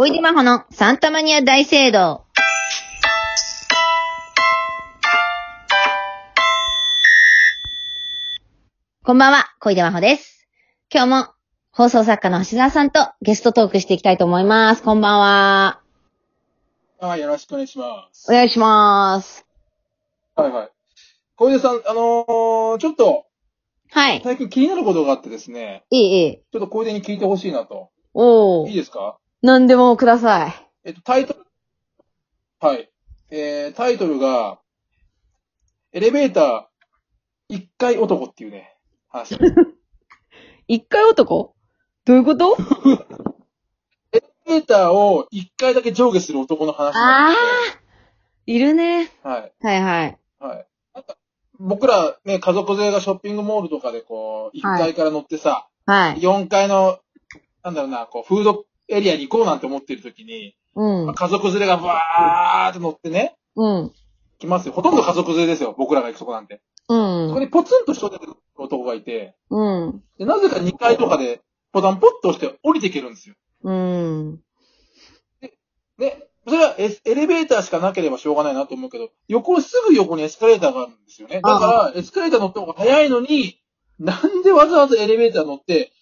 小出真帆のサンタマニア大聖堂。こんばんは、小出真帆です。今日も放送作家の橋沢さんとゲストトークしていきたいと思います。こんばんは。はい、よろしくお願いします。お願いします。はいはい。小出さん、あのー、ちょっと、はい。最近気になることがあってですね、いい、いい。ちょっと小出に聞いてほしいなと。おー。いいですか？何でもください。えっと、タイトル、はい。えー、タイトルが、エレベーター一階男っていうね、話。一回男？どういうこと？エレベーターを一階だけ上下する男の話あなんあいるね。はい。はいはい。はい。なんか、僕らね、家族連れがショッピングモールとかでこう、一階から乗ってさ、はい。4階の、なんだろうな、こう、フードエリアに行こうなんて思ってる時に、うんまあ。家族連れがバーって乗ってね、うん。来ますよ。ほとんど家族連れですよ。僕らが行くとこなんて。うんそこ。にポツンと一人出てくる男がいて、うん。でなぜか2階とかで、ボタンポッと押して降りていけるんですよ。うん。ね。それはエスエレベーターしかなければしょうがないなと思うけど、横、すぐ横にエスカレーターがあるんですよね。だから、エスカレーター乗った方が早いのに、なんでわざわざエレベーター乗って、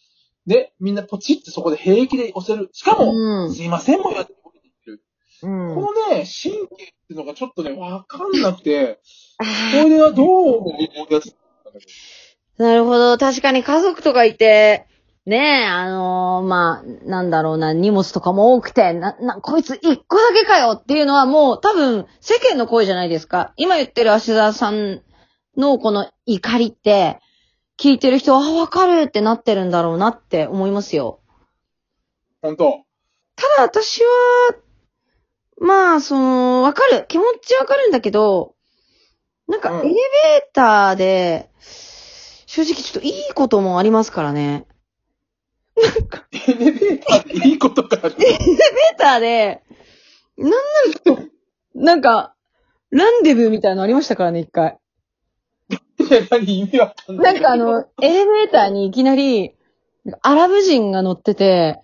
ね、みんなポチってそこで平気で押せる。しかも、うんすいませんもやって降りてる。うん。このね、神経っていうのがちょっとね、わかんなくて、あこれはどう思うやつなんだけーなるほど。確かに家族とかいて、ねえ、あのーまあ、なんだろうな、荷物とかも多くて、な、な、こいつ一個だけかよっていうのはもう多分世間の声じゃないですか。今言ってる芦沢さんのこの怒りって、聞いてる人は、あ、わかるってなってるんだろうなって思いますよ。ど。本当ただ私は、まあ、その、わかる。気持ちわかるんだけど、なんかうんエレベーターで、正直ちょっといいこともありますからね。エレベーターでいいことがある。エレベーターで、なんならちょっと、なんか、ランデブーみたいなのありましたからね、一回。意味わかんな。ないんかあの、エレベーターにいきなり、アラブ人が乗ってて、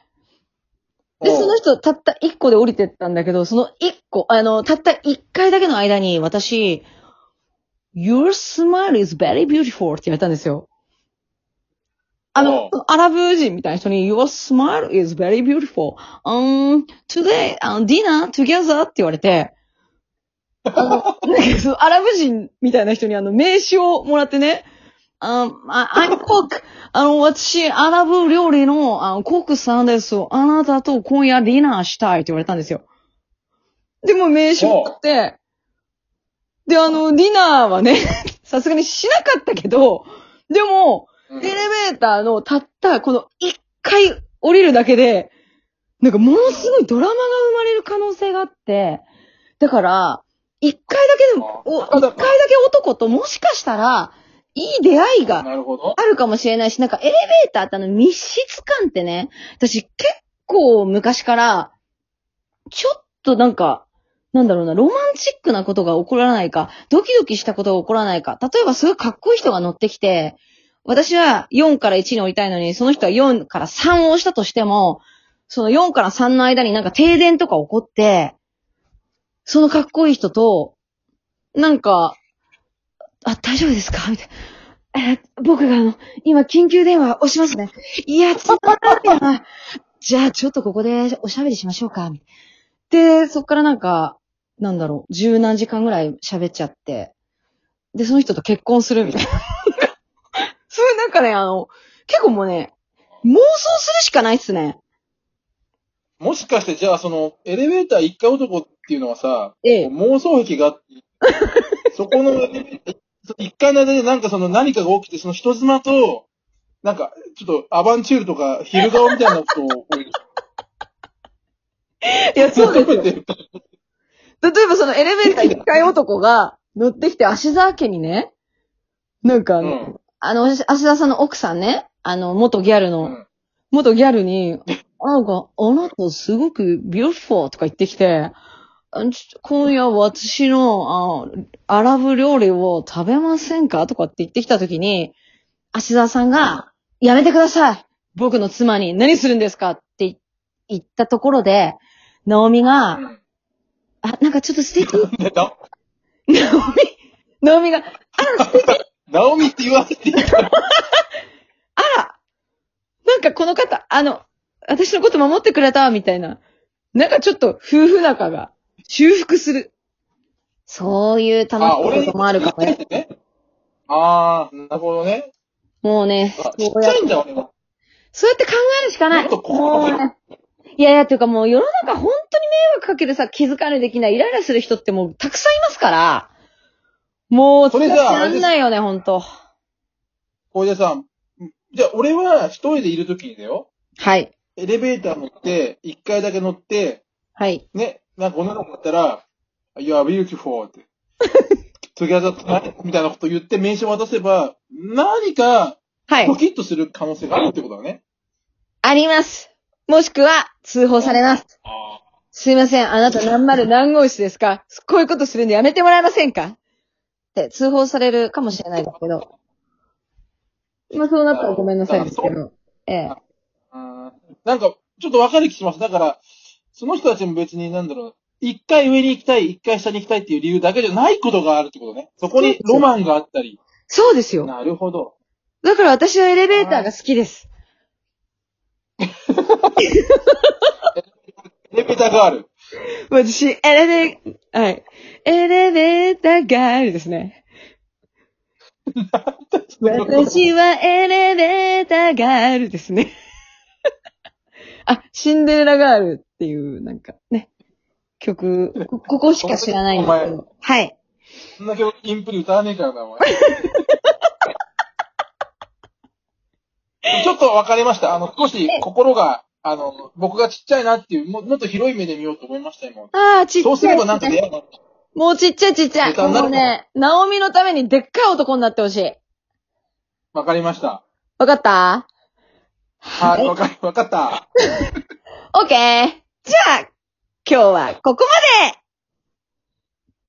で、その人たった一個で降りてったんだけど、その一個、あの、たった一回だけの間に私、Your smile is very beautiful って言われたんですよ。あのアラブ人みたいな人に Your smile is very beautiful. Um, today, um, dinner together って言われて、あの、なんかそのアラブ人みたいな人にあの名刺をもらってね、あ、I'm cook. あの、私、アラブ料理の、あの、コックさんです。あなたと今夜ディナーしたいって言われたんですよ。でも名刺を送って、で、あの、ディナーはね、さすがにしなかったけど、でも、うんエレベーターのたったこの一回降りるだけで、なんかものすごいドラマが生まれる可能性があって、だから、一回だけでも、一回だけ男ともしかしたら、いい出会いが。あるかもしれないし、なんかエレベーターってあの密室感ってね、私結構昔から、ちょっとなんか、なんだろうな、ロマンチックなことが起こらないか、ドキドキしたことが起こらないか、例えばすごいかっこいい人が乗ってきて、私は4から1に降りたいのに、その人は4から3を押したとしても、その4から3の間になんか停電とか起こって、そのかっこいい人と、なんか、あ、大丈夫ですか？みたいな。え、僕があの、今緊急電話押しますね。いや、ちょっと待ってな。じゃあ、ちょっとここでおしゃべりしましょうか。で、そっからなんか、なんだろう、十何時間ぐらい喋っちゃって、で、その人と結婚するみたいな。そういうなんかね、あの、結構もうね、妄想するしかないっすね。もしかして、じゃあ、その、エレベーター一回男っていうのはさ、ええ。妄想癖があって、そこの一回の間でなんかその何かが起きて、その人妻と、なんか、ちょっとアバンチュールとか、昼顔みたいなことを、いや、そうですよ。例えばそのエレベーター一回男が乗ってきて足沢家にね、なんかあの、うんあの、足沢さんの奥さんね、あの、元ギャルの、うん元ギャルに、なんか、あなたすごくビューフォーとか言ってきて、今夜私のあアラブ料理を食べませんか？とかって言ってきたときに、足沢さんが、やめてください僕の妻に何するんですか？って言ったところで、ナオミうが、ん。あ、なんかちょっと素敵。でな、ナオミ、ナオミが、あら、素敵。ナオミって言わせていいから。あら、なんかこの方、あの、私のこと守ってくれた、みたいな。なんかちょっと夫婦仲が修復する。そういう楽しいこともあるかもね。ね。あー、なるほどね。もうね、あちっそうやちゃいんだ、俺は。そうやって考えるしかない。もっとこう。いやいや、というかもう世の中本当に迷惑かけるさ、気づかないできない、イライラする人ってもうたくさんいますから。もう、それじゃあんないよね、本当小出さん。じゃあ、俺は一人でいるときにだよ。はい。エレベーター乗って、一回だけ乗って、はい。ね、なんか女の子だったら、You are beautiful って。together tonight みたいなこと言って名刺渡せば、何かはいド。キッとする可能性があるってことだね。あります。もしくは、通報されます。すいません、あなた何丸何号室ですか？こういうことするんでやめてもらえませんか？って通報されるかもしれないですけど。まあそうなったらごめんなさいですけど。ええ。うんなんか、ちょっとわかる気します。だから、その人たちも別になんだろう、一回上に行きたい、一回下に行きたいっていう理由だけじゃないことがあるってことね。そこにロマンがあったり。そうですよ。なるほど。だから私はエレベーターが好きです。エレベーターガール。私、エレベ、はい。エレベーターガールですね。私はエレベーターガールですね。あ、シンデレラガールっていう、なんかね、曲、こここしか知らないんですけど。はい。そんな曲インプリ歌わねえからな、お前。ちょっとわかりました。あの、少し心が、あの、僕がちっちゃいなっていう、ももっと広い目で見ようと思いましたよ。ああ、ちっちゃい。そうすればなんか出会うな。もうちっちゃいちっちゃい。もうね、ナオミのためにでっかい男になってほしい。わかりました。わかった？はい、わかり、わかった。オッケー。じゃあ、今日はここまで